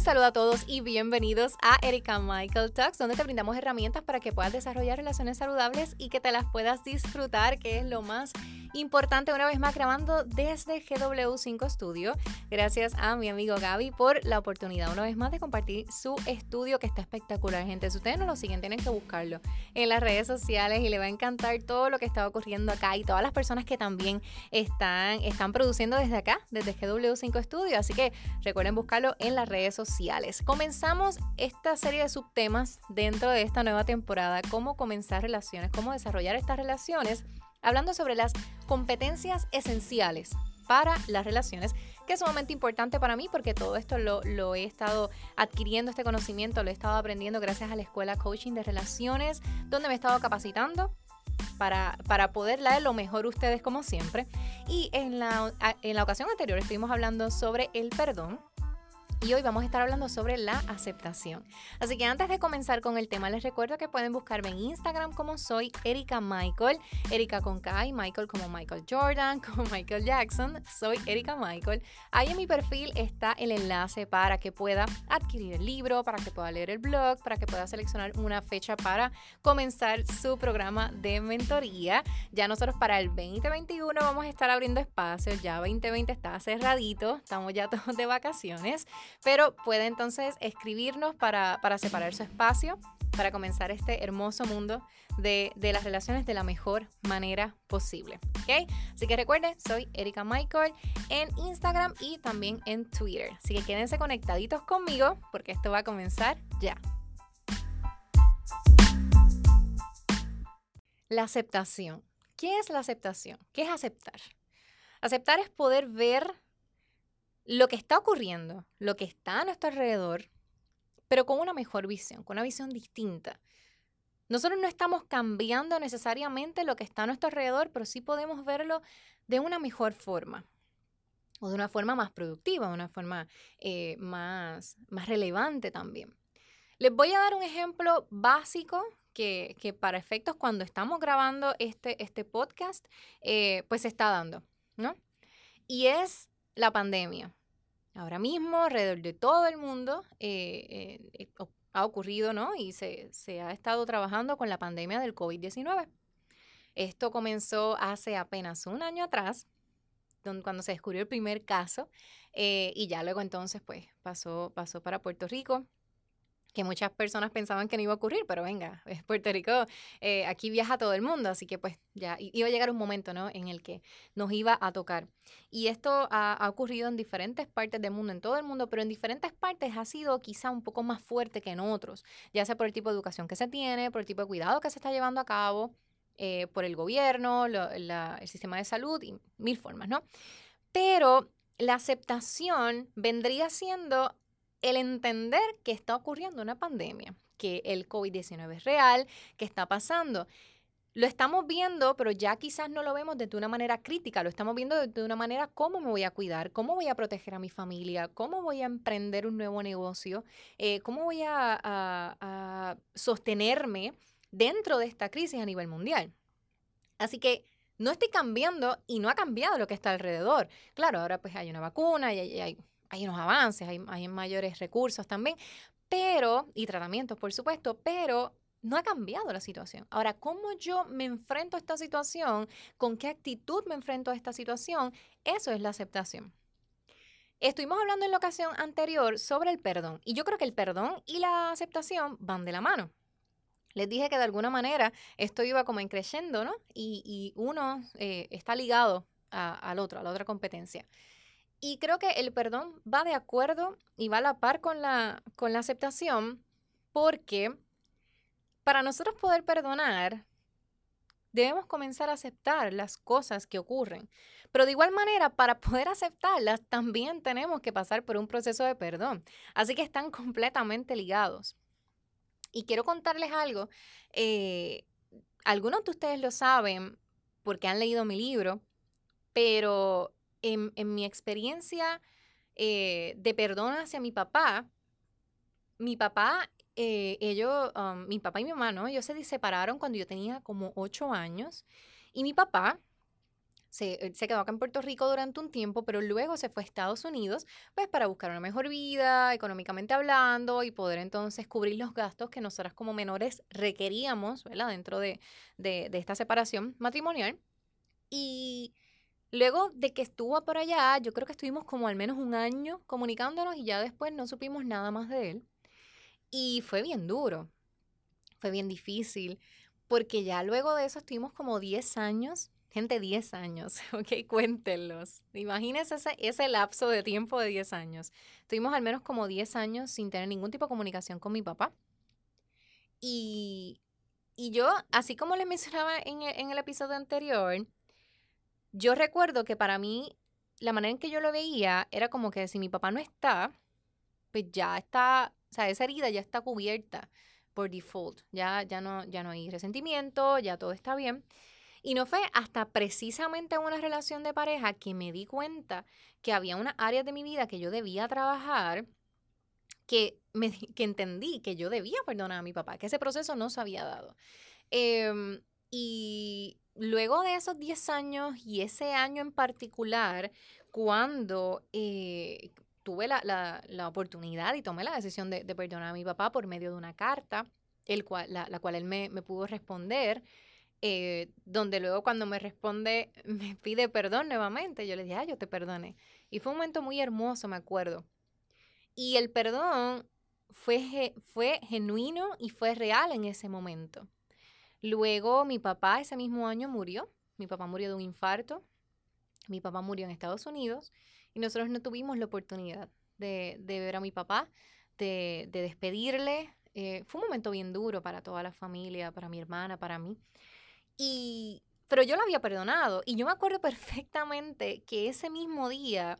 Un a todos y bienvenidos a Erika Michael Talks, donde te brindamos herramientas para que puedas desarrollar relaciones saludables y que te las puedas disfrutar, que es lo más una vez más grabando desde GW5 Studio. Gracias a mi amigo Gaby por la oportunidad una vez más de compartir su estudio que está espectacular, gente. Si ustedes no lo siguen, tienen que buscarlo en las redes sociales y le va a encantar todo lo que está ocurriendo acá y todas las personas que también están, están produciendo desde acá, desde GW5 Studio. Así que recuerden buscarlo en las redes sociales. Comenzamos esta serie de subtemas dentro de esta nueva temporada, cómo comenzar relaciones, cómo desarrollar estas relaciones hablando sobre las competencias esenciales para las relaciones, que es sumamente importante para mí porque todo esto lo, he estado adquiriendo, este conocimiento, lo he estado aprendiendo gracias a la escuela coaching de relaciones, donde me he estado capacitando para, para poder dar lo mejor ustedes como siempre. Y en la, en la ocasión anterior estuvimos hablando sobre el perdón y hoy vamos a estar hablando sobre la aceptación. Así que antes de comenzar con el tema, les recuerdo que pueden buscarme en Instagram como soy Erika Michael, Erika con K y Michael como Michael Jordan, como Michael Jackson, soy Erika Michael. Ahí en mi perfil está el enlace para que pueda adquirir el libro, para que pueda leer el blog, para que pueda seleccionar una fecha para comenzar su programa de mentoría. Ya nosotros para el 2021 vamos a estar abriendo espacios, ya 2020 está cerradito, estamos ya todos de vacaciones. Pero puede entonces escribirnos para, separar su espacio, para comenzar este hermoso mundo de, las relaciones de la mejor manera posible. ¿ok? Así que recuerden, soy Erika Michael en Instagram y también en Twitter. Así que quédense conectaditos conmigo porque esto va a comenzar ya. La aceptación. ¿Qué es la aceptación? ¿Qué es aceptar? Aceptar es poder ver lo que está ocurriendo, lo que está a nuestro alrededor, pero con una mejor visión, con una visión distinta. Nosotros no estamos cambiando necesariamente lo que está a nuestro alrededor, pero sí podemos verlo de una mejor forma o de una forma más productiva, de una forma eh, más, más relevante también. Les voy a dar un ejemplo básico que, para efectos cuando estamos grabando este, este podcast, eh, pues se está dando, ¿no? Y es la pandemia. Ahora mismo, alrededor de todo el mundo, eh, eh, ha ocurrido, ¿no? Y se, ha estado trabajando con la pandemia del COVID-19. Esto comenzó hace apenas un año atrás, cuando se descubrió el primer caso, eh, y ya luego entonces, pues, pasó, pasó para Puerto Rico que muchas personas pensaban que no iba a ocurrir, pero venga, es Puerto Rico, eh, aquí viaja todo el mundo, así que pues ya iba a llegar un momento, ¿no? En el que nos iba a tocar. Y esto ha, ocurrido en diferentes partes del mundo, en todo el mundo, pero en diferentes partes ha sido quizá un poco más fuerte que en otros, ya sea por el tipo de educación que se tiene, por el tipo de cuidado que se está llevando a cabo, eh, por el gobierno, el sistema de salud y mil formas, ¿no? Pero la aceptación vendría siendo el entender que está ocurriendo una pandemia, que el COVID-19 es real, que está pasando. Lo estamos viendo, pero ya quizás no lo vemos de una manera crítica, lo estamos viendo de una manera cómo me voy a cuidar, cómo voy a proteger a mi familia, cómo voy a emprender un nuevo negocio, eh, cómo voy a, sostenerme dentro de esta crisis a nivel mundial. Así que no estoy cambiando y no ha cambiado lo que está alrededor. Claro, ahora pues hay una vacuna y hay unos avances, hay, hay mayores recursos también, pero, y tratamientos, por supuesto, pero no ha cambiado la situación. Ahora, ¿cómo yo me enfrento a esta situación? ¿Con qué actitud me enfrento a esta situación? Eso es la aceptación. Estuvimos hablando en la ocasión anterior sobre el perdón y yo creo que el perdón y la aceptación van de la mano. Les dije que de alguna manera esto iba como increyendo, ¿no? Y, uno eh, está ligado al otro, a la otra competencia. Y creo que el perdón va de acuerdo y va a la par con la, con la aceptación porque para nosotros poder perdonar, debemos comenzar a aceptar las cosas que ocurren. Pero de igual manera, para poder aceptarlas, también tenemos que pasar por un proceso de perdón. Así que están completamente ligados. Y quiero contarles algo. Eh, algunos de ustedes lo saben porque han leído mi libro, pero en, mi experiencia eh, de perdón hacia mi papá, mi papá, eh, ellos, um, mi papá y mi mamá, ¿no? Ellos se separaron cuando yo tenía como ocho años. Y mi papá se, se, quedó acá en Puerto Rico durante un tiempo, pero luego se fue a Estados Unidos, pues para buscar una mejor vida, económicamente hablando, y poder entonces cubrir los gastos que nosotras como menores requeríamos, ¿verdad? Dentro de, de, de esta separación matrimonial. Y luego de que estuvo por allá, yo creo que estuvimos como al menos un año comunicándonos y ya después no supimos nada más de él. Y fue bien duro, fue bien difícil, porque ya luego de eso estuvimos como 10 años Gente, 10 años, ok, cuéntenlos. Imagínense ese, ese lapso de tiempo de 10 años. Tuvimos al menos como 10 años sin tener ningún tipo de comunicación con mi papá. Y, y yo, así como les mencionaba en el episodio anterior, yo recuerdo que para mí la manera en que yo lo veía era como que si mi papá no está, pues ya está, o sea, esa herida ya está cubierta por default. Ya, ya, no, ya no hay resentimiento, ya todo está bien. Y no fue hasta precisamente en una relación de pareja que me di cuenta que había unas áreas de mi vida que yo debía trabajar, que, me, que entendí que yo debía perdonar a mi papá, que ese proceso no se había dado. Em, y luego de esos 10 años y ese año en particular, cuando eh, tuve la, oportunidad y tomé la decisión de, perdonar a mi papá por medio de una carta, el cual, la, cual él me, me pudo responder, eh, donde luego cuando me responde, me pide perdón nuevamente. Yo le dije, ah, yo te perdone Y fue un momento muy hermoso, me acuerdo. Y el perdón fue, fue genuino y fue real en ese momento. Luego mi papá ese mismo año murió. Mi papá murió de un infarto. Mi papá murió en Estados Unidos y nosotros no tuvimos la oportunidad de, ver a mi papá, de, despedirle. Eh, fue un momento bien duro para toda la familia, para mi hermana, para mí. Y, pero yo lo había perdonado. Y yo me acuerdo perfectamente que ese mismo día,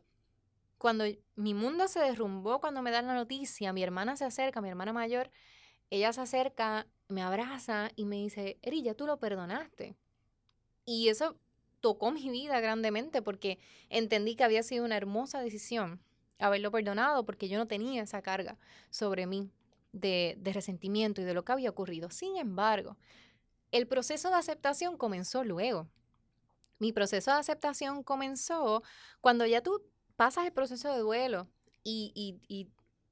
cuando mi mundo se derrumbó, cuando me dan la noticia, mi hermana se acerca, mi hermana mayor, ella se acerca, me abraza y me dice, Erilla, tú lo perdonaste. Y eso tocó mi vida grandemente porque entendí que había sido una hermosa decisión haberlo perdonado porque yo no tenía esa carga sobre mí de resentimiento y de lo que había ocurrido. Sin embargo, el proceso de aceptación comenzó luego. Mi proceso de aceptación comenzó cuando ya tú pasas el proceso de duelo y,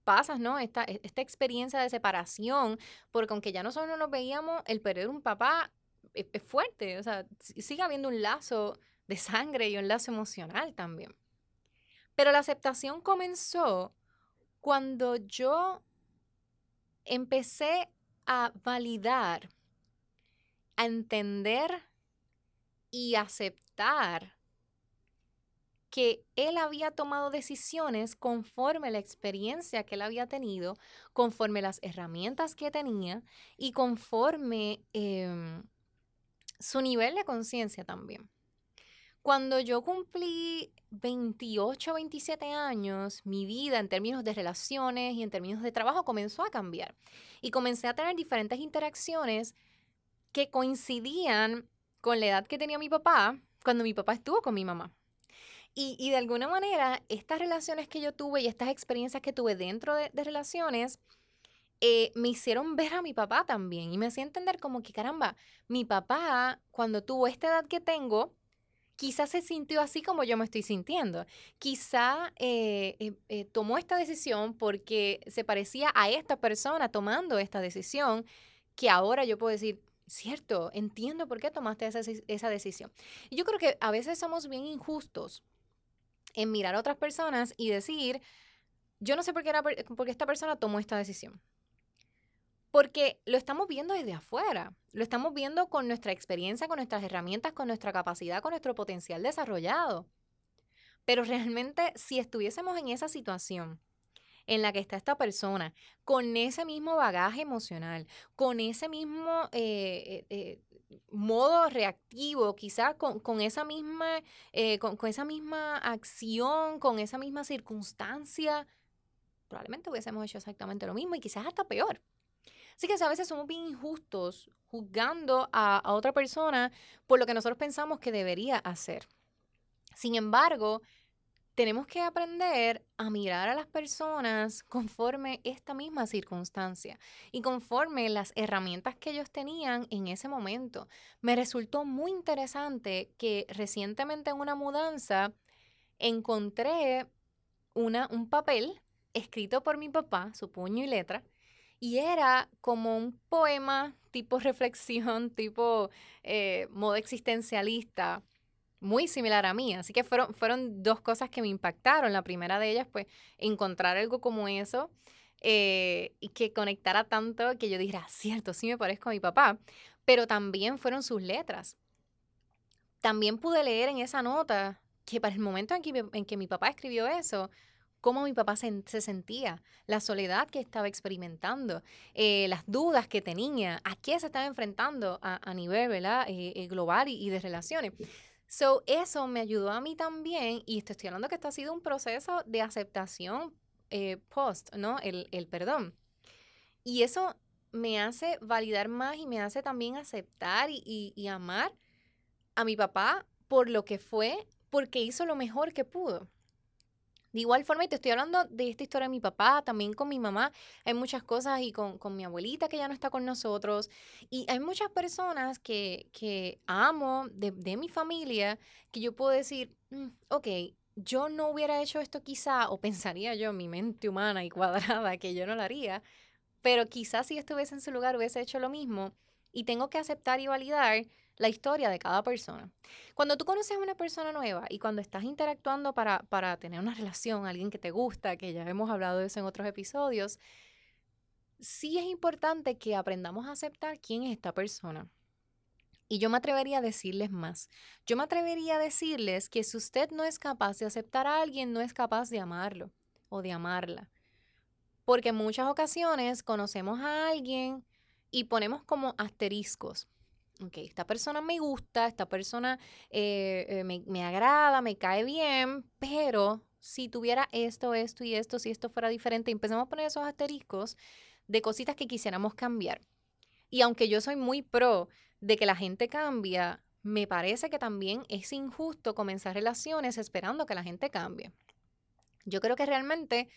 pasas, ¿no? Esta, e, esta experiencia de separación, porque aunque ya nosotros no nos veíamos, el perder un papá es, es, fuerte, o sea, sigue habiendo un lazo de sangre y un lazo emocional también. Pero la aceptación comenzó cuando yo empecé a validar a entender y aceptar que él había tomado decisiones conforme la experiencia que él había tenido, conforme las herramientas que tenía y conforme em, su nivel de conciencia también. Cuando yo cumplí 28, 27 años, mi vida en términos de relaciones y en términos de trabajo comenzó a cambiar y comencé a tener diferentes interacciones que coincidían con la edad que tenía mi papá cuando mi papá estuvo con mi mamá. Y, de alguna manera, estas relaciones que yo tuve y estas experiencias que tuve dentro de, relaciones eh, me hicieron ver a mi papá también. Y me hacía entender como que, caramba, mi papá, cuando tuvo esta edad que tengo, quizás se sintió así como yo me estoy sintiendo. Quizá eh, eh, tomó esta decisión porque se parecía a esta persona tomando esta decisión, que ahora yo puedo decir, cierto, entiendo por qué tomaste esa, decisión. Y yo creo que a veces somos bien injustos en mirar a otras personas y decir, yo no sé por qué, era, por esta persona tomó esta decisión. Porque lo estamos viendo desde afuera, lo estamos viendo con nuestra experiencia, con nuestras herramientas, con nuestra capacidad, con nuestro potencial desarrollado. Pero realmente si estuviésemos en esa situación en la que está esta persona, con ese mismo bagaje emocional, con ese mismo eh, eh, eh, modo reactivo, quizás con, esa misma, con, con esa misma acción, con esa misma circunstancia, probablemente hubiésemos hecho exactamente lo mismo y quizás hasta peor. Así que a veces somos bien injustos juzgando a, otra persona por lo que nosotros pensamos que debería hacer. Sin embargo, tenemos que aprender a mirar a las personas conforme esta misma circunstancia y conforme las herramientas que ellos tenían en ese momento. Me resultó muy interesante que recientemente en una mudanza encontré una, un papel escrito por mi papá, su puño y letra, y era como un poema tipo reflexión, tipo eh, modo existencialista muy similar a mí. Así que fueron, fueron dos cosas que me impactaron. La primera de ellas, pues, encontrar algo como eso eh, y que conectara tanto que yo dijera, cierto, sí me parezco a mi papá. Pero también fueron sus letras. También pude leer en esa nota que para el momento en que, en que mi papá escribió eso, cómo mi papá se, sentía, la soledad que estaba experimentando, eh, las dudas que tenía, a qué se estaba enfrentando a, nivel ¿verdad? Eh, global y, y, de relaciones. So, eso me ayudó a mí también, y te estoy hablando que esto ha sido un proceso de aceptación eh, post, ¿no? El, el perdón. Y eso me hace validar más y me hace también aceptar y, y, y amar a mi papá por lo que fue, porque hizo lo mejor que pudo. De igual forma, y te estoy hablando de esta historia de mi papá, también con mi mamá, hay muchas cosas y con, mi abuelita que ya no está con nosotros. Y hay muchas personas que, que amo de, de, mi familia que yo puedo decir, mm, ok, yo no hubiera hecho esto quizá, o pensaría yo, mi mente humana y cuadrada, que yo no lo haría, pero quizás si estuviese en su lugar hubiese hecho lo mismo. Y tengo que aceptar y validar la historia de cada persona. Cuando tú conoces a una persona nueva y cuando estás interactuando para, para tener una relación, alguien que te gusta, que ya hemos hablado de eso en otros episodios, sí es importante que aprendamos a aceptar quién es esta persona. Y yo me atrevería a decirles más. Yo me atrevería a decirles que si usted no es capaz de aceptar a alguien, no es capaz de amarlo o de amarla. Porque en muchas ocasiones conocemos a alguien y ponemos como asteriscos ok, esta persona me gusta, esta persona eh, eh, me, me, agrada, me cae bien, pero si tuviera esto, esto y esto, si esto fuera diferente, empezamos a poner esos asteriscos de cositas que quisiéramos cambiar. Y aunque yo soy muy pro de que la gente cambia, me parece que también es injusto comenzar relaciones esperando que la gente cambie. Yo creo que realmente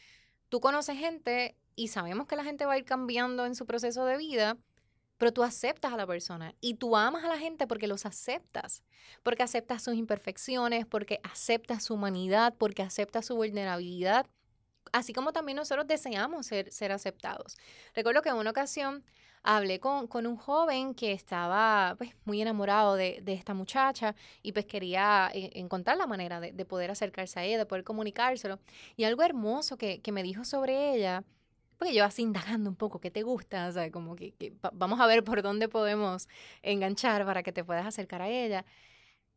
tú conoces gente y sabemos que la gente va a ir cambiando en su proceso de vida pero tú aceptas a la persona y tú amas a la gente porque los aceptas, porque aceptas sus imperfecciones, porque aceptas su humanidad, porque aceptas su vulnerabilidad, así como también nosotros deseamos ser, ser aceptados. Recuerdo que en una ocasión hablé con, un joven que estaba pues, muy enamorado de, esta muchacha y pues quería eh, encontrar la manera de, poder acercarse a ella, de poder comunicárselo. Y algo hermoso que, que me dijo sobre ella porque yo así indagando un poco, ¿qué te gusta? O sea, como que, vamos a ver por dónde podemos enganchar para que te puedas acercar a ella.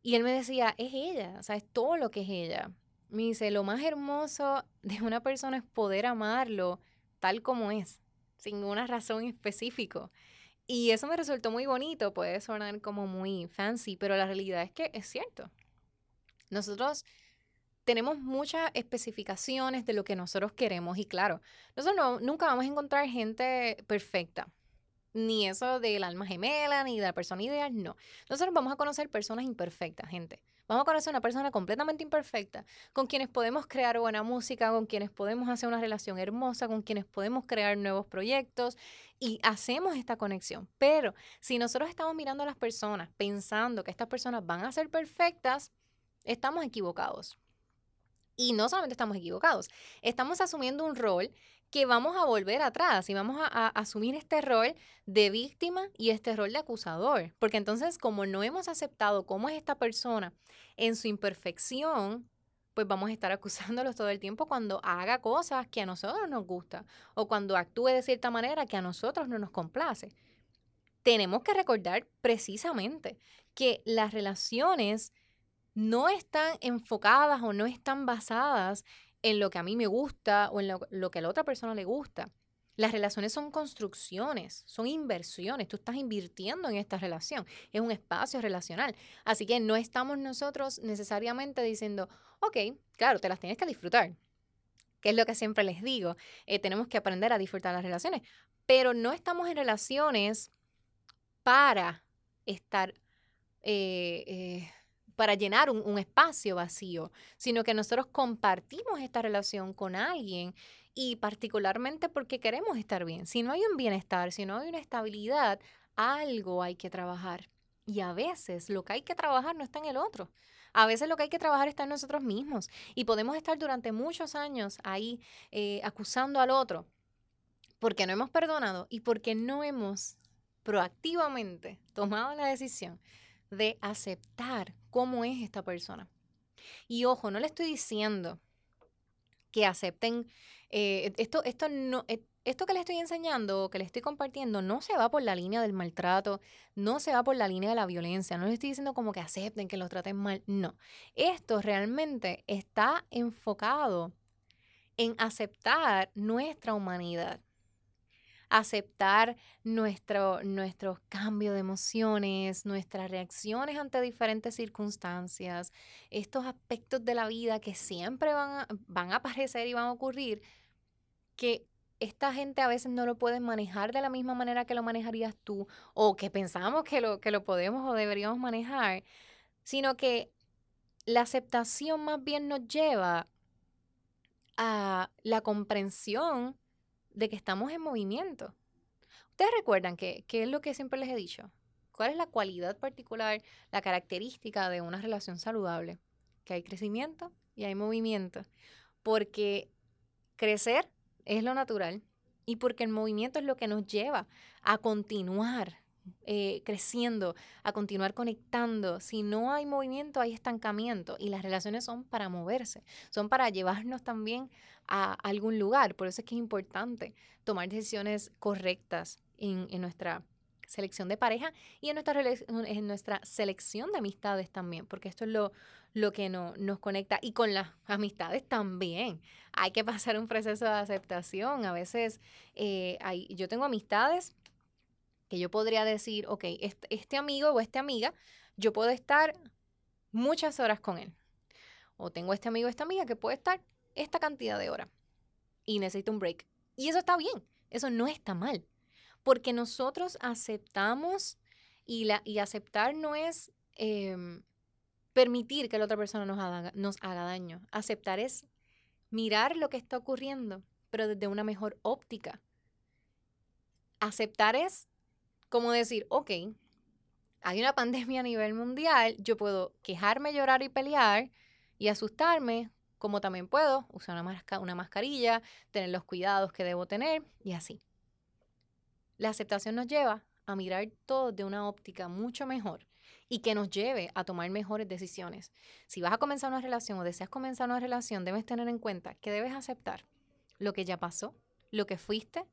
Y él me decía, es ella, o sea, es todo lo que es ella. Me dice, lo más hermoso de una persona es poder amarlo tal como es, sin una razón específica. Y eso me resultó muy bonito, puede sonar como muy fancy, pero la realidad es que es cierto. Nosotros tenemos muchas especificaciones de lo que nosotros queremos y claro, nosotros no, nunca vamos a encontrar gente perfecta, ni eso del alma gemela, ni de la persona ideal, no. Nosotros vamos a conocer personas imperfectas, gente. Vamos a conocer una persona completamente imperfecta, con quienes podemos crear buena música, con quienes podemos hacer una relación hermosa, con quienes podemos crear nuevos proyectos y hacemos esta conexión. Pero si nosotros estamos mirando a las personas pensando que estas personas van a ser perfectas, estamos equivocados. Y no solamente estamos equivocados, estamos asumiendo un rol que vamos a volver atrás y vamos a, asumir este rol de víctima y este rol de acusador. Porque entonces, como no hemos aceptado cómo es esta persona en su imperfección, pues vamos a estar acusándolos todo el tiempo cuando haga cosas que a nosotros nos gusta o cuando actúe de cierta manera que a nosotros no nos complace. Tenemos que recordar precisamente que las relaciones no están enfocadas o no están basadas en lo que a mí me gusta o en lo, que a la otra persona le gusta. Las relaciones son construcciones, son inversiones. Tú estás invirtiendo en esta relación. Es un espacio relacional. Así que no estamos nosotros necesariamente diciendo, ok, claro, te las tienes que disfrutar. Que es lo que siempre les digo. Eh, tenemos que aprender a disfrutar las relaciones. Pero no estamos en relaciones para estar eh, eh, para llenar un, espacio vacío, sino que nosotros compartimos esta relación con alguien y particularmente porque queremos estar bien. Si no hay un bienestar, si no hay una estabilidad, algo hay que trabajar. Y a veces lo que hay que trabajar no está en el otro. A veces lo que hay que trabajar está en nosotros mismos. Y podemos estar durante muchos años ahí eh, acusando al otro porque no hemos perdonado y porque no hemos proactivamente tomado la decisión de aceptar cómo es esta persona. Y ojo, no le estoy diciendo que acepten eh, esto, esto no, eh, esto que le estoy enseñando, que le estoy compartiendo, no se va por la línea del maltrato, no se va por la línea de la violencia, no le estoy diciendo como que acepten, que los traten mal, no. Esto realmente está enfocado en aceptar nuestra humanidad, aceptar nuestro, nuestros cambios de emociones, nuestras reacciones ante diferentes circunstancias, estos aspectos de la vida que siempre van van a aparecer y van a ocurrir, que esta gente a veces no lo puede manejar de la misma manera que lo manejarías tú o que pensamos que lo, que lo podemos o deberíamos manejar, sino que la aceptación más bien nos lleva a la comprensión de que estamos en movimiento. Ustedes recuerdan que, que es lo que siempre les he dicho. ¿Cuál es la cualidad particular, la característica de una relación saludable? Que hay crecimiento y hay movimiento. Porque crecer es lo natural y porque el movimiento es lo que nos lleva a continuar eh, creciendo, a continuar conectando. Si no hay movimiento, hay estancamiento y las relaciones son para moverse, son para llevarnos también a algún lugar. Por eso es que es importante tomar decisiones correctas en, nuestra selección de pareja y en nuestra, en nuestra selección de amistades también, porque esto es lo, lo que no, nos conecta. Y con las amistades también. Hay que pasar un proceso de aceptación. A veces eh, hay, yo tengo amistades que yo podría decir, ok, este, amigo o esta amiga, yo puedo estar muchas horas con él. O tengo este amigo o esta amiga que puede estar esta cantidad de horas y necesito un break. Y eso está bien, eso no está mal porque nosotros aceptamos y, la, y aceptar no es em, permitir que la otra persona nos haga, nos haga daño. Aceptar es mirar lo que está ocurriendo, pero desde una mejor óptica. Aceptar es como decir, ok, hay una pandemia a nivel mundial, yo puedo quejarme, llorar y pelear y asustarme, como también puedo usar una, una mascarilla, tener los cuidados que debo tener y así. La aceptación nos lleva a mirar todo de una óptica mucho mejor y que nos lleve a tomar mejores decisiones. Si vas a comenzar una relación o deseas comenzar una relación, debes tener en cuenta que debes aceptar lo que ya pasó, lo que fuiste,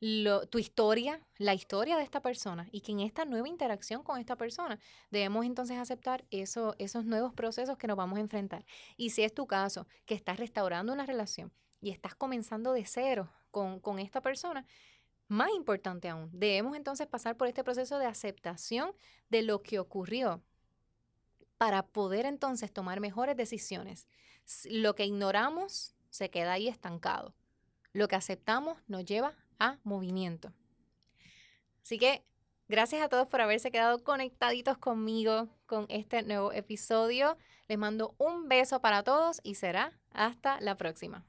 tu historia, la historia de esta persona y que en esta nueva interacción con esta persona debemos entonces aceptar eso, esos nuevos procesos que nos vamos a enfrentar. Y si es tu caso, que estás restaurando una relación y estás comenzando de cero con, con esta persona, más importante aún, debemos entonces pasar por este proceso de aceptación de lo que ocurrió para poder entonces tomar mejores decisiones. Lo que ignoramos se queda ahí estancado. Lo que aceptamos nos lleva a movimiento. Así que gracias a todos por haberse quedado conectaditos conmigo con este nuevo episodio. Les mando un beso para todos y será hasta la próxima.